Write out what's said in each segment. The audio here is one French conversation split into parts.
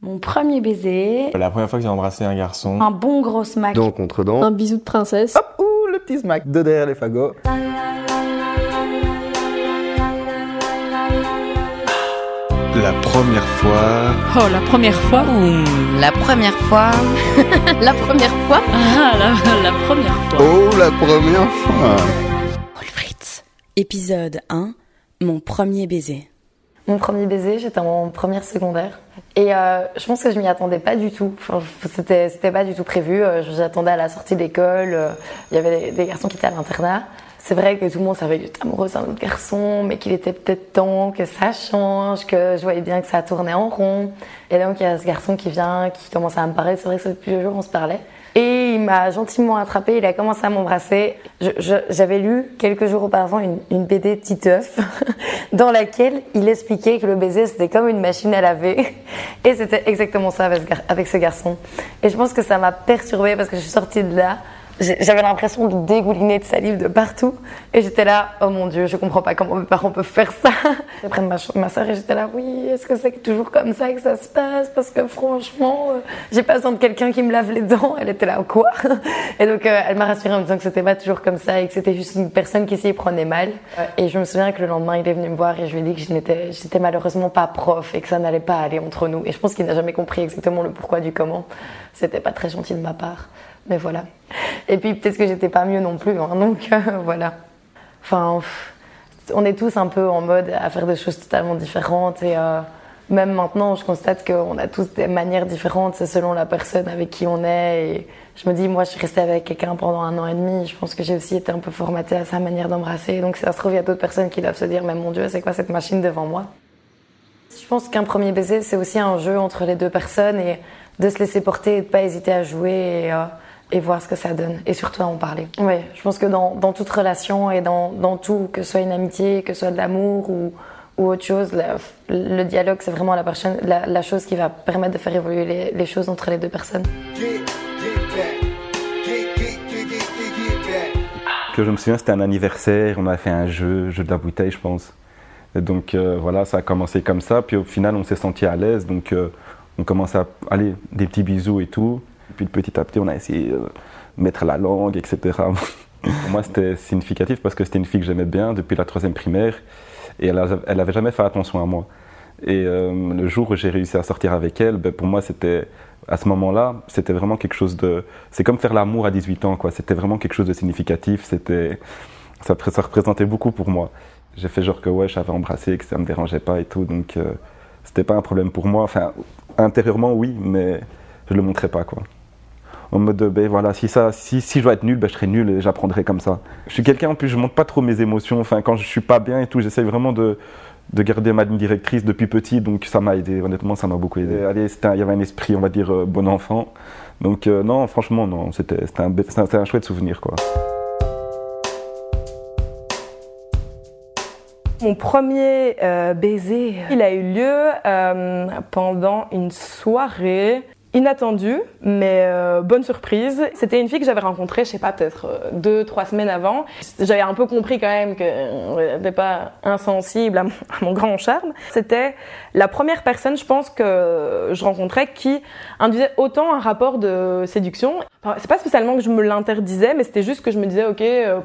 Mon premier baiser. La première fois que j'ai embrassé un garçon. Un bon gros smack. Dent contre dent. Un bisou de princesse. Hop, ouh, le petit smack de derrière les fagots. La première fois. Oh, la première fois. Ouh, la première fois. la première fois. Ah, la, la première fois. Oh, la première fois. Wolfritz. Épisode 1. Mon premier baiser. Mon premier baiser, j'étais en première secondaire. Et euh, je pense que je m'y attendais pas du tout. C'était, pas du tout prévu. Euh, J'attendais à la sortie d'école. Euh, Il y avait des, garçons qui étaient à l'internat. C'est vrai que tout le monde savait que j'étais amoureuse d'un autre garçon, mais qu'il était peut-être temps que ça change, que je voyais bien que ça tournait en rond. Et donc il y a ce garçon qui vient, qui commence à me parler. C'est vrai que depuis plusieurs jours on se parlait. Et il m'a gentiment attrapé, il a commencé à m'embrasser. J'avais lu quelques jours auparavant une, une BD Titeuf dans laquelle il expliquait que le baiser c'était comme une machine à laver. Et c'était exactement ça avec ce garçon. Et je pense que ça m'a perturbée parce que je suis sortie de là. J'avais l'impression de dégouliner de salive de partout. Et j'étais là, oh mon dieu, je comprends pas comment mes parents peuvent faire ça. Après ma, ma soeur et j'étais là, oui, est-ce que c'est toujours comme ça que ça se passe? Parce que franchement, euh, j'ai pas besoin de quelqu'un qui me lave les dents. Elle était là, quoi? Et donc euh, elle m'a rassurée en me disant que c'était pas toujours comme ça et que c'était juste une personne qui s'y prenait mal. Et je me souviens que le lendemain, il est venu me voir et je lui ai dit que je n'étais, j'étais malheureusement pas prof et que ça n'allait pas aller entre nous. Et je pense qu'il n'a jamais compris exactement le pourquoi du comment. C'était pas très gentil de ma part. Mais voilà. Et puis peut-être que j'étais pas mieux non plus. hein, donc euh, voilà. Enfin, on est tous un peu en mode à faire des choses totalement différentes et euh, même maintenant, je constate qu'on a tous des manières différentes, selon la personne avec qui on est. Et je me dis, moi, je suis restée avec quelqu'un pendant un an et demi. Je pense que j'ai aussi été un peu formatée à sa manière d'embrasser. Donc, ça se trouve, il y a d'autres personnes qui doivent se dire, mais mon Dieu, c'est quoi cette machine devant moi? Je pense qu'un premier baiser, c'est aussi un jeu entre les deux personnes et de se laisser porter et de pas hésiter à jouer euh, et voir ce que ça donne. Et surtout à en parler. Oui, je pense que dans, dans toute relation et dans, dans tout, que ce soit une amitié, que ce soit de l'amour ou, ou autre chose, la- le dialogue, c'est vraiment la, personne, la, la chose qui va permettre de faire évoluer les, les choses entre les deux personnes. que je me souviens, c'était un anniversaire, on a fait un jeu, jeu de la bouteille, je pense. Et donc euh, voilà, ça a commencé comme ça, puis au final, on s'est senti à l'aise, donc euh, on commence à aller des petits bisous et tout. Puis petit à petit, on a essayé de mettre la langue, etc. Pour moi, c'était significatif parce que c'était une fille que j'aimais bien depuis la troisième primaire, et elle, a- elle avait jamais fait attention à moi. Et euh, le jour où j'ai réussi à sortir avec elle, ben, pour moi, c'était à ce moment-là, c'était vraiment quelque chose de. C'est comme faire l'amour à 18 ans, quoi. C'était vraiment quelque chose de significatif. C'était, ça, pré- ça représentait beaucoup pour moi. J'ai fait genre que ouais, j'avais embrassé, que ça me dérangeait pas et tout, donc euh, c'était pas un problème pour moi. Enfin, intérieurement, oui, mais je le montrais pas, quoi. En mode, de, ben voilà, si, ça, si, si je dois être nul, ben, je serai nul et j'apprendrai comme ça. Je suis quelqu'un, en plus, je montre pas trop mes émotions. Enfin, quand je suis pas bien et tout, j'essaye vraiment de, de garder ma ligne directrice depuis petit, donc ça m'a aidé, honnêtement, ça m'a beaucoup aidé. Allez, il y avait un esprit, on va dire, euh, bon enfant. Donc euh, non, franchement, non, c'était un, un chouette souvenir, quoi. Mon premier euh, baiser, il a eu lieu pendant une soirée inattendue, mais euh, bonne surprise. C'était une fille que j'avais rencontrée, je sais pas, peut-être euh, deux, trois semaines avant. J'avais un peu compris quand même qu'elle n'était pas insensible à mon, grand charme. C'était la première personne, je pense, que je rencontrais qui induisait autant un rapport de séduction. C'est pas spécialement que je me l'interdisais, mais c'était juste que je me disais, ok, euh,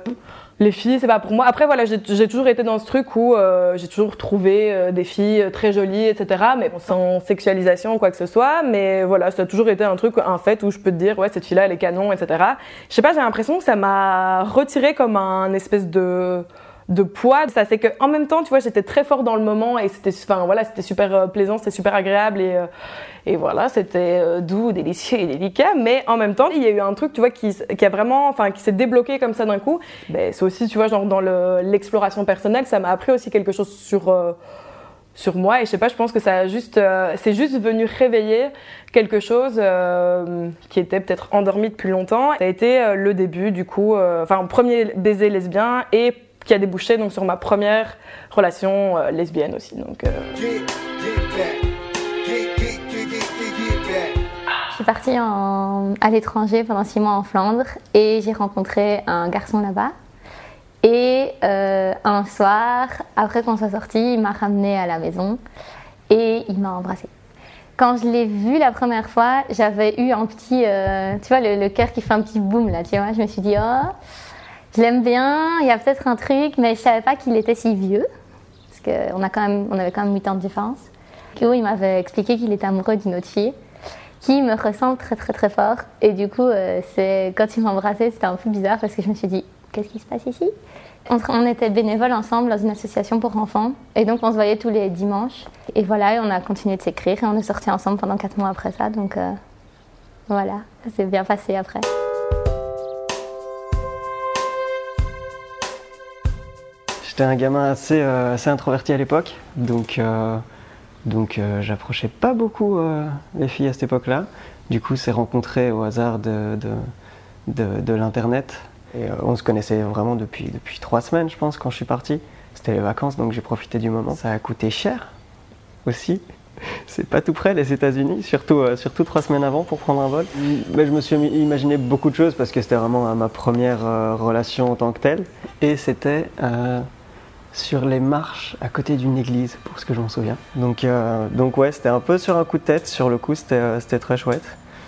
les filles, c'est pas pour moi. Après, voilà, j'ai toujours été dans ce truc où euh, j'ai toujours trouvé euh, des filles très jolies, etc. Mais bon, sans sexualisation ou quoi que ce soit. Mais voilà, ça a toujours été un truc, un fait où je peux te dire, ouais, cette fille-là, elle est canon, etc. Je sais pas, j'ai l'impression que ça m'a retiré comme un espèce de de poids. Ça, c'est que en même temps, tu vois, j'étais très fort dans le moment et c'était, enfin voilà, c'était super euh, plaisant, c'était super agréable et euh, et voilà, c'était euh, doux, délicieux et délicat. Mais en même temps, il y a eu un truc, tu vois, qui, qui a vraiment, enfin, qui s'est débloqué comme ça d'un coup. Ben, c'est aussi, tu vois, genre dans le- l'exploration personnelle, ça m'a appris aussi quelque chose sur sur moi et je sais pas, je pense que ça a juste, c'est juste venu réveiller quelque chose qui était peut-être endormi depuis longtemps. Ça a été le début du coup, enfin, premier baiser lesbien et qui a débouché donc sur ma première relation euh, lesbienne aussi. Donc, euh, Je suis partie à l'étranger pendant six mois en Flandre et j'ai rencontré un garçon là-bas. Et euh, un soir, après qu'on soit sorti, il m'a ramené à la maison et il m'a embrassée. Quand je l'ai vu la première fois, j'avais eu un petit, euh, tu vois, le, le cœur qui fait un petit boom là, tu vois. Je me suis dit, oh, je l'aime bien, il y a peut-être un truc, mais je savais pas qu'il était si vieux. Parce qu'on avait quand même 8 ans de différence. Coup, il m'avait expliqué qu'il était amoureux d'une autre fille qui me ressemble très très très fort. Et du coup, euh, quand il m'embrassait, c'était un peu bizarre parce que je me suis dit, qu'est-ce qui se passe ici? On, était bénévoles ensemble dans une association pour enfants. Et donc, on se voyait tous les dimanches. Et voilà, on a continué de s'écrire et on est sortis ensemble pendant 4 mois après ça. Donc, euh, voilà, ça s'est bien passé après. J'étais un gamin assez, euh, assez introverti à l'époque, donc, euh, donc euh, j'approchais pas beaucoup les filles à cette époque-là. Du coup, c'est rencontré au hasard de, de, de- l'internet. Et on se connaissait vraiment depuis, depuis trois semaines, je pense, quand je suis parti. C'était les vacances, donc j'ai profité du moment. Ça a coûté cher aussi. C'est pas tout près les États-Unis, surtout, surtout trois semaines avant pour prendre un vol. Mais je me suis imaginé beaucoup de choses parce que c'était vraiment ma première relation en tant que telle. Et c'était sur les marches à côté d'une église, pour ce que je m'en souviens. Donc, euh, ouais, c'était un peu sur un coup de tête. Sur le coup, c'était euh, c'était très chouette.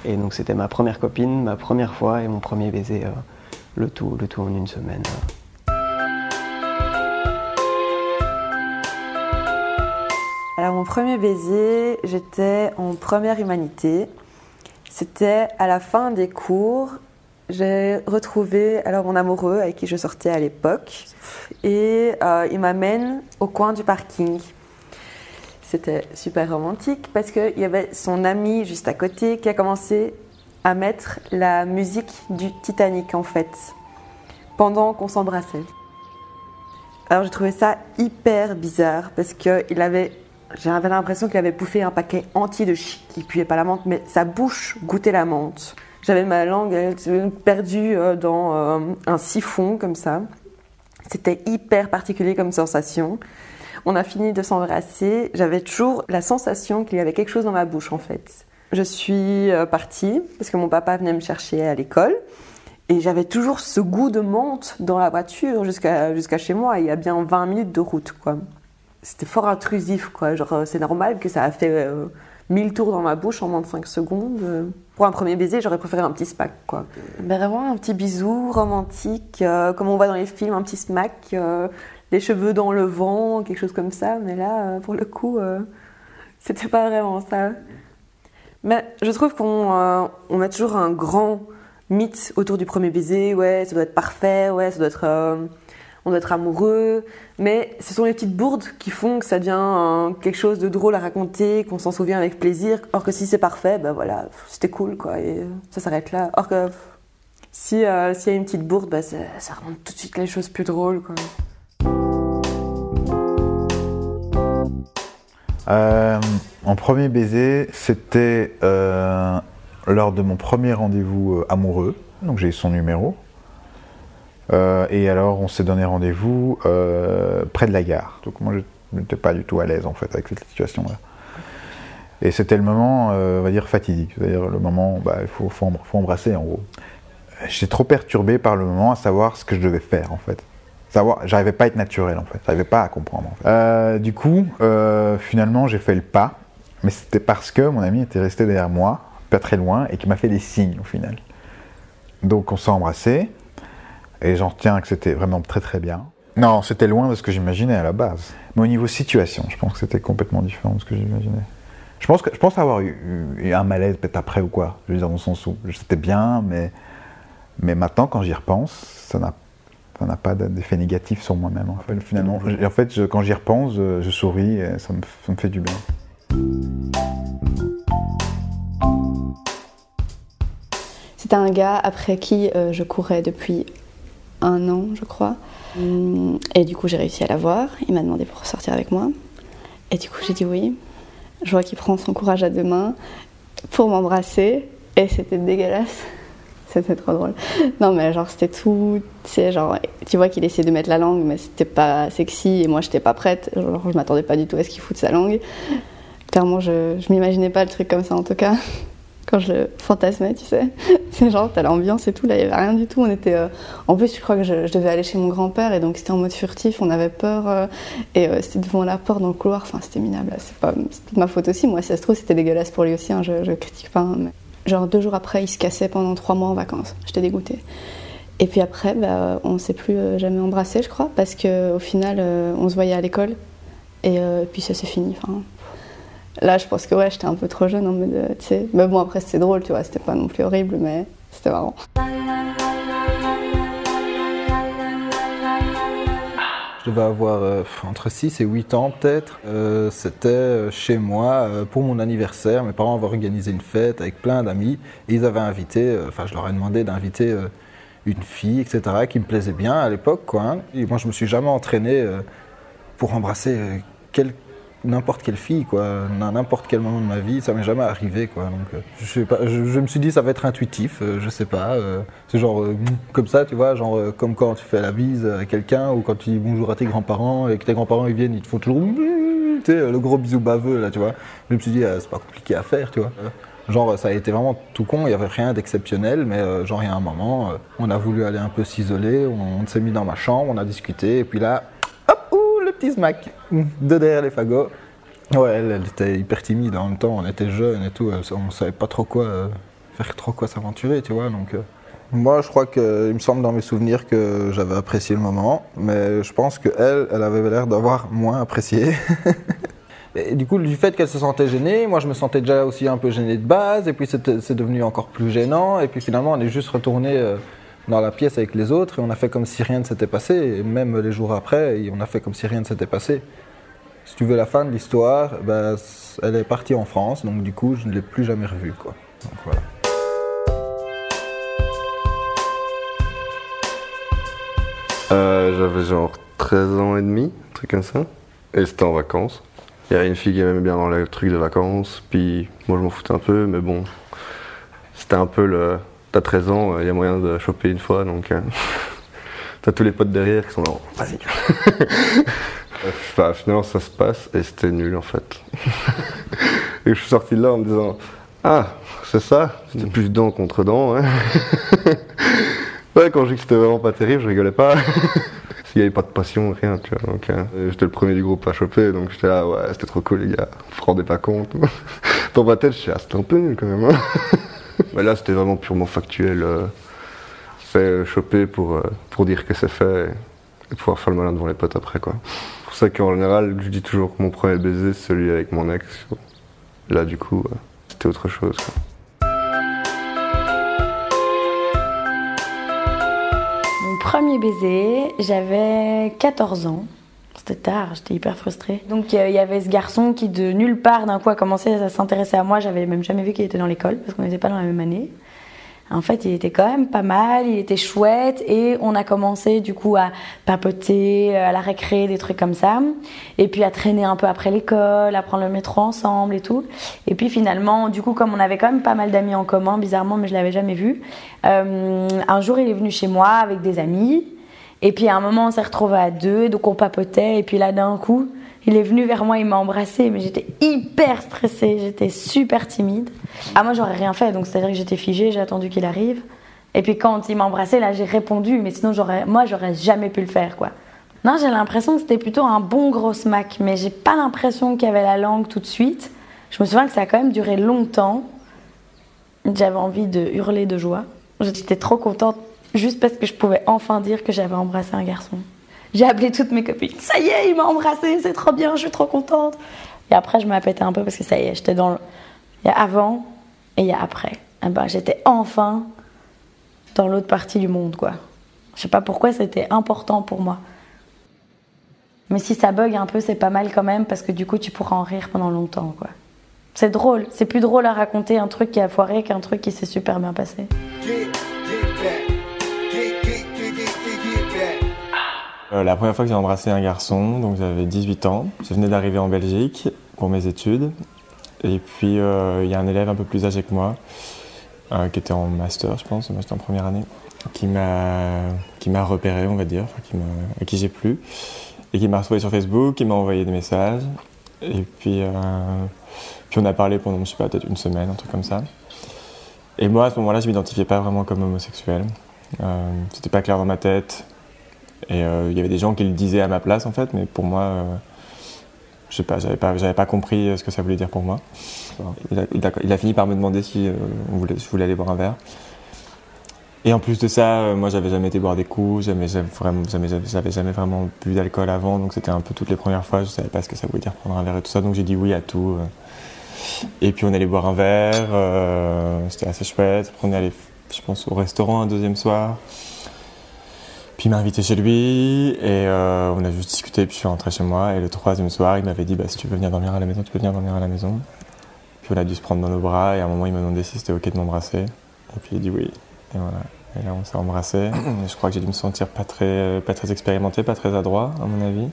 Et donc c'était ma première copine, ma première fois et mon premier baiser. euh, le tout, le tout en une semaine. Alors mon premier baiser, j'étais en première humanité. C'était à la fin des cours. J'ai retrouvé alors mon amoureux avec qui je sortais à l'époque et euh, il m'amène au coin du parking. C'était super romantique parce qu'il y avait son ami juste à côté qui a commencé à mettre la musique du Titanic en fait pendant qu'on s'embrassait. Alors j'ai trouvé ça hyper bizarre parce que il avait, j'avais l'impression qu'il avait bouffé un paquet entier de shit. Il puait pas la menthe, mais sa bouche goûtait la menthe. J'avais ma langue perdue euh, dans euh, un siphon comme ça. C'était hyper particulier comme sensation. On a fini de s'embrasser. J'avais toujours la sensation qu'il y avait quelque chose dans ma bouche en fait. Je suis euh, partie parce que mon papa venait me chercher à l'école. Et j'avais toujours ce goût de menthe dans la voiture jusqu'à jusqu'à chez moi. Il y a bien 20 minutes de route, quoi. C'était fort intrusif, quoi. Genre, c'est normal que ça a fait euh, 1000 tours dans ma bouche en moins de 5 secondes. Pour un premier baiser, j'aurais préféré un petit smack, quoi. Mais vraiment un petit bisou romantique, euh, comme on voit dans les films, un petit smack, euh, les cheveux dans le vent, quelque chose comme ça. Mais là, euh, pour le coup, c'était pas vraiment ça. Mais je trouve qu'on on met toujours un grand mythe autour du premier baiser. Ouais, ça doit être parfait. Ouais, ça doit être, on doit être amoureux. Mais ce sont les petites bourdes qui font que ça devient euh, quelque chose de drôle à raconter, qu'on s'en souvient avec plaisir. Or que si c'est parfait, ben voilà, c'était cool quoi. Et euh, ça s'arrête là. Or que si euh, s'il y a une petite bourde, ben, ça, ça rend tout de suite les choses plus drôles quoi. Euh, mon premier baiser, c'était euh, lors de mon premier rendez-vous euh, amoureux. Donc j'ai eu son numéro. Euh, et alors on s'est donné rendez-vous euh, près de la gare. Donc moi je n'étais pas du tout à l'aise en fait avec cette situation-là. Et c'était le moment, euh, on va dire, fatidique. C'est-à-dire le moment, bah, il faut, faut, em- faut embrasser en gros. J'étais trop perturbé par le moment à savoir ce que je devais faire en fait. Savoir, j'arrivais pas à être naturel en fait, j'arrivais pas à comprendre. En fait. Du coup, finalement, j'ai fait le pas, mais c'était parce que mon ami était resté derrière moi, pas très loin, et qui m'a fait des signes au final. Donc on s'est embrassé, et j'en retiens que c'était vraiment très très bien. Non, c'était loin de ce que j'imaginais à la base. Mais au niveau situation, je pense que c'était complètement différent de ce que j'imaginais. Je pense, je pense avoir eu, un malaise peut-être après ou quoi. Je veux dire, dans le sens c'était bien, mais, mais maintenant, quand j'y repense, ça n'a ça n'a pas d'effet négatif sur moi-même. En fait, finalement, en fait, quand j'y repense, je, je souris et ça me, ça me fait du bien. C'était un gars après qui euh, je courais depuis un an, je crois. Et du coup, j'ai réussi à l'avoir. Il m'a demandé pour sortir avec moi. Et du coup, j'ai dit oui. Je vois qu'il prend son courage à deux mains pour m'embrasser. Et c'était dégueulasse. C'était trop drôle. Non, mais genre, c'était tout. Tu genre, tu vois qu'il essaie de mettre la langue, mais c'était pas sexy. Et moi, j'étais pas prête. Genre, je m'attendais pas du tout à ce qu'il foute sa langue. Clairement, je, je m'imaginais pas le truc comme ça en tout cas. Quand je le fantasmais, tu sais. C'est genre, t'as l'ambiance et tout, là, il n'y avait rien du tout. On était. euh, En plus, je crois que je, devais aller chez mon grand-père et donc c'était en mode furtif, on avait peur. euh, Et euh, c'était devant la porte dans le couloir, enfin, c'était minable. C'est pas... ma faute aussi. Moi, si ça se trouve, c'était dégueulasse pour lui aussi, hein, je, je critique pas. hein. Genre, deux jours après, il se cassait pendant trois mois en vacances. J'étais dégoûtée. Et puis après, bah, on s'est plus jamais embrassé, je crois, parce qu'au final, on se voyait à l'école. Et puis ça s'est fini. Là, je pense que ouais, j'étais un peu trop jeune euh, tu sais. Mais bon, après, c'était drôle, tu vois, c'était pas non plus horrible, mais c'était marrant. Je devais avoir euh, entre 6 et 8 ans peut-être. Euh, C'était chez moi pour mon anniversaire. Mes parents avaient organisé une fête avec plein d'amis et ils avaient invité, enfin je leur ai demandé d'inviter une fille, etc., qui me plaisait bien à l'époque. hein. Et moi je me suis jamais entraîné pour embrasser quel- n'importe quelle fille, quoi, à n'importe quel moment de ma vie, ça m'est jamais arrivé, quoi. Donc, euh, je, sais pas, je, me suis dit ça va être intuitif, euh, je sais pas. euh, c'est genre comme ça, tu vois, genre comme quand tu fais la bise à quelqu'un ou quand tu dis bonjour à tes grands-parents et que tes grands-parents ils viennent, ils te font toujours le gros bisou baveux là, tu vois. Je me suis dit euh, c'est pas compliqué à faire, tu vois. Genre ça a été vraiment tout con, il y avait rien d'exceptionnel, mais genre il y a un moment, on a voulu aller un peu s'isoler, on, s'est mis dans ma chambre, on a discuté et puis là petit smack de derrière les fagots. Ouais, elle, elle était hyper timide en même temps, on était jeunes et tout, on savait pas trop quoi euh, faire trop quoi s'aventurer, tu vois. Donc, euh, moi, je crois que il me semble dans mes souvenirs que j'avais apprécié le moment, mais je pense que elle, elle avait l'air d'avoir moins apprécié. Et du coup, du fait qu'elle se sentait gênée, moi je me sentais déjà aussi un peu gêné de base, et puis c'est devenu encore plus gênant, et puis finalement on est juste retourné euh, dans la pièce avec les autres, et on a fait comme si rien ne s'était passé, et même les jours après, on a fait comme si rien ne s'était passé. Si tu veux la fin de l'histoire, ben, elle est partie en France, donc du coup je ne l'ai plus jamais revue. Quoi. Donc, voilà. Euh, J'avais genre 13 ans et demi, un truc comme ça. Et c'était en vacances. Il y avait une fille qui aimait bien dans le truc de vacances. Puis moi je m'en foutais un peu, mais bon. C'était un peu le. T'as 13 ans, il y a moyen de choper une fois, donc. euh, T'as tous les potes derrière qui sont là, vas-y. Enfin, finalement ça se passe et c'était nul en fait. et je suis sorti de là en me disant, ah, c'est ça, c'était plus dents contre dents. Hein. Ouais, quand je dis que c'était vraiment pas terrible, je rigolais pas. S'il n'y avait pas de passion, rien, tu vois. Donc, euh, j'étais le premier du groupe à choper, donc j'étais là, ouais, c'était trop cool, les gars. Vous vous rendez pas compte. Dans ma tête, je suis ah, c'était un peu nul quand même. hein. Mais là, c'était vraiment purement factuel. euh, c'est euh, choper pour, euh, pour dire que c'est fait et, pouvoir faire le malin devant les potes après. C'est pour ça qu'en général, je dis toujours que mon premier baiser, c'est celui avec mon ex. Là, du coup, euh, c'était autre chose. Mon premier baiser, j'avais 14 ans. C'était tard, j'étais hyper frustrée. Donc euh, il y avait ce garçon qui de nulle part d'un coup a commencé à s'intéresser à moi. J'avais même jamais vu qu'il était dans l'école parce qu'on n'était pas dans la même année. En fait, il était quand même pas mal, il était chouette et on a commencé du coup à papoter, à la récré, des trucs comme ça. Et puis à traîner un peu après l'école, à prendre le métro ensemble et tout. Et puis finalement, du coup, comme on avait quand même pas mal d'amis en commun, bizarrement, mais je l'avais jamais vu, euh, un jour il est venu chez moi avec des amis. Et puis à un moment, on s'est retrouvés à deux, donc on papotait. Et puis là, d'un coup, il est venu vers moi, il m'a embrassé, mais j'étais hyper stressée, j'étais super timide. Ah, moi, j'aurais rien fait, donc c'est-à-dire que j'étais figée, j'ai attendu qu'il arrive. Et puis quand il m'a embrassé, là, j'ai répondu, mais sinon, moi, j'aurais jamais pu le faire, quoi. Non, j'ai l'impression que c'était plutôt un bon gros smack, mais j'ai pas l'impression qu'il avait la langue tout de suite. Je me souviens que ça a quand même duré longtemps. J'avais envie de hurler de joie. J'étais trop contente juste parce que je pouvais enfin dire que j'avais embrassé un garçon. J'ai appelé toutes mes copines. Ça y est, il m'a embrassé, c'est trop bien, je suis trop contente. Et après, je m'ai pété un peu parce que ça y est, j'étais dans le. Il y a avant et il y a après. Eh ben, j'étais enfin dans l'autre partie du monde, quoi. Je sais pas pourquoi c'était important pour moi. Mais si ça bug un peu, c'est pas mal quand même parce que du coup, tu pourras en rire pendant longtemps, quoi. C'est drôle. C'est plus drôle à raconter un truc qui a foiré qu'un truc qui s'est super bien passé. Euh, la première fois que j'ai embrassé un garçon, donc j'avais 18 ans, je venais d'arriver en Belgique pour mes études. Et puis euh, il y a un élève un peu plus âgé que moi, euh, qui était en master, je pense, j'étais en première année, qui m'a repéré, on va dire, qui à qui j'ai plu, et qui m'a retrouvé sur Facebook, qui m'a envoyé des messages. Et puis, puis on a parlé pendant, je sais pas, peut-être une semaine, un truc comme ça. Et moi, à ce moment-là, je m'identifiais pas vraiment comme homosexuel. C'était pas clair dans ma tête. Et euh, il y avait des gens qui le disaient à ma place, en fait, mais pour moi, euh, je sais pas, j'avais pas, j'avais pas compris ce que ça voulait dire pour moi. Il a, il a- il a fini par me demander si euh, on voulait, je voulais aller boire un verre. Et en plus de ça, euh, moi, j'avais jamais été boire des coups, jamais, jamais, j'avais- jamais vraiment bu d'alcool avant, donc c'était un peu toutes les premières fois, je savais pas ce que ça voulait dire prendre un verre et tout ça, donc j'ai dit oui à tout. euh. Et puis on allait boire un verre, euh, c'était assez chouette. Après on est allé, je pense, au restaurant un deuxième soir. Puis il m'a invité chez lui et euh, on a juste discuté. Puis je suis rentré chez moi. Et le troisième soir, il m'avait dit bah, si tu veux venir dormir à la maison, tu peux venir dormir à la maison. Puis on a dû se prendre dans nos bras et à un moment il m'a demandé si c'était ok de m'embrasser. Et puis il a dit oui. Et voilà. Et là on s'est embrassé. Et je crois que j'ai dû me sentir pas très, pas très expérimenté, pas très adroit à mon avis.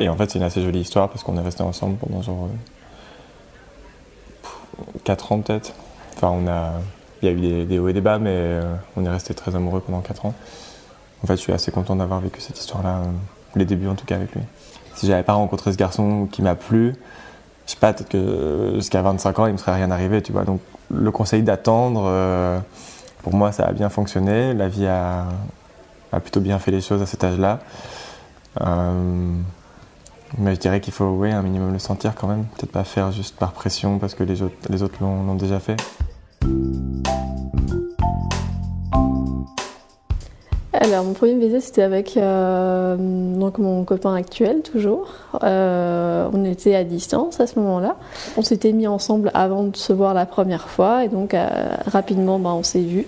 Et en fait c'est une assez jolie histoire parce qu'on est resté ensemble pendant genre euh, 4 ans peut-être. Enfin on a, il y a eu des, des hauts et des bas mais euh, on est resté très amoureux pendant 4 ans. En fait je suis assez content d'avoir vécu cette histoire-là, euh, les débuts en tout cas avec lui. Si j'avais pas rencontré ce garçon qui m'a plu, je sais pas, peut-être que jusqu'à 25 ans, il me serait rien arrivé, tu vois. Donc, le conseil d'attendre, euh, pour moi, ça a bien fonctionné. La vie a, plutôt bien fait les choses à cet âge-là. Euh, mais je dirais qu'il faut, oui, un minimum le sentir quand même. Peut-être pas faire juste par pression parce que les autres, les autres l'ont l'ont déjà fait. Alors, mon premier baiser, c'était avec euh, donc mon copain actuel, toujours. Euh, on était à distance à ce moment-là. On s'était mis ensemble avant de se voir la première fois, et donc euh, rapidement, ben, on s'est vus.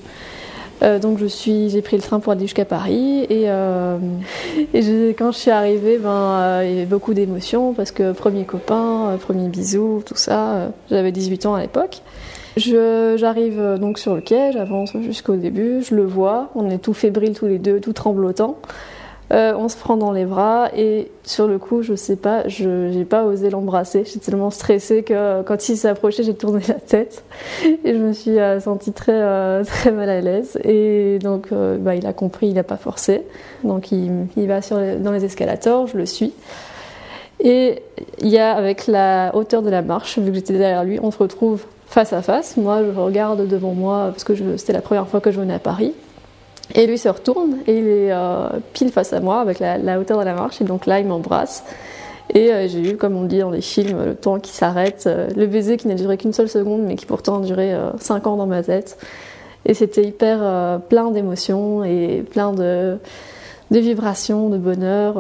Donc je suis, j'ai pris le train pour aller jusqu'à Paris et, quand je suis arrivée, ben, il y avait beaucoup d'émotions parce que premier copain, premier bisou, tout ça. J'avais 18 ans à l'époque. J'arrive euh, donc sur le quai, j'avance jusqu'au début, je le vois, on est tout fébrile tous les deux, tout tremblotant. Euh, on se prend dans les bras et sur le coup, je sais pas, je j'ai pas osé l'embrasser. J'étais tellement stressée que quand il s'est approché, j'ai tourné la tête et je me suis euh, sentie très euh, très mal à l'aise. Et donc, euh, bah, il a compris, il a pas forcé. Donc, il, va sur dans les escalators, je le suis. Et il y a avec la hauteur de la marche, vu que j'étais derrière lui, on se retrouve face à face. Moi, je regarde devant moi parce que c'était la première fois que je venais à Paris. Et lui se retourne et il est euh, pile face à moi avec la, hauteur de la marche. Et donc là, il m'embrasse. Et euh, j'ai eu, comme on dit dans les films, le temps qui s'arrête, euh, le baiser qui n'a duré qu'une seule seconde, mais qui pourtant a duré 5 ans dans ma tête. Et c'était hyper plein d'émotions et plein de, de vibrations, de bonheur.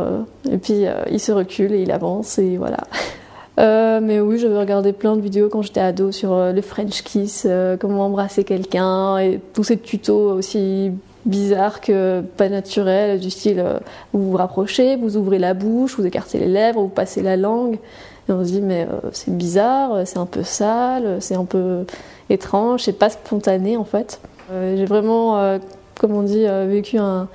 et puis il se recule et il avance et voilà. Euh, mais oui, j'avais regardé plein de vidéos quand j'étais ado sur euh, le French kiss, euh, comment embrasser quelqu'un et tous ces tutos aussi bizarres que pas naturels, du style euh, vous vous rapprochez, vous ouvrez la bouche, vous écartez les lèvres, vous passez la langue. Et on se dit mais c'est bizarre, c'est un peu sale, c'est un peu étrange, c'est pas spontané en fait. J'ai vraiment, comme on dit, vécu un,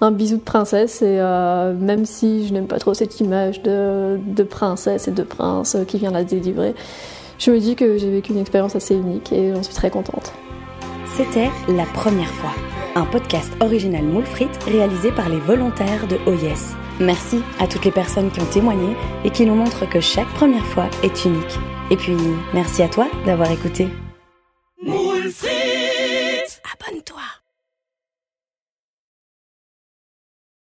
un bisou de princesse et euh, même si je n'aime pas trop cette image de, de princesse et de prince euh, qui vient la délivrer, je me dis que j'ai vécu une expérience assez unique et j'en suis très contente. C'était La Première fois, un podcast original Moule Frites réalisé par les volontaires de OYES. Merci à toutes les personnes qui ont témoigné et qui nous montrent que chaque première fois est unique. Et puis, merci à toi d'avoir écouté. Moule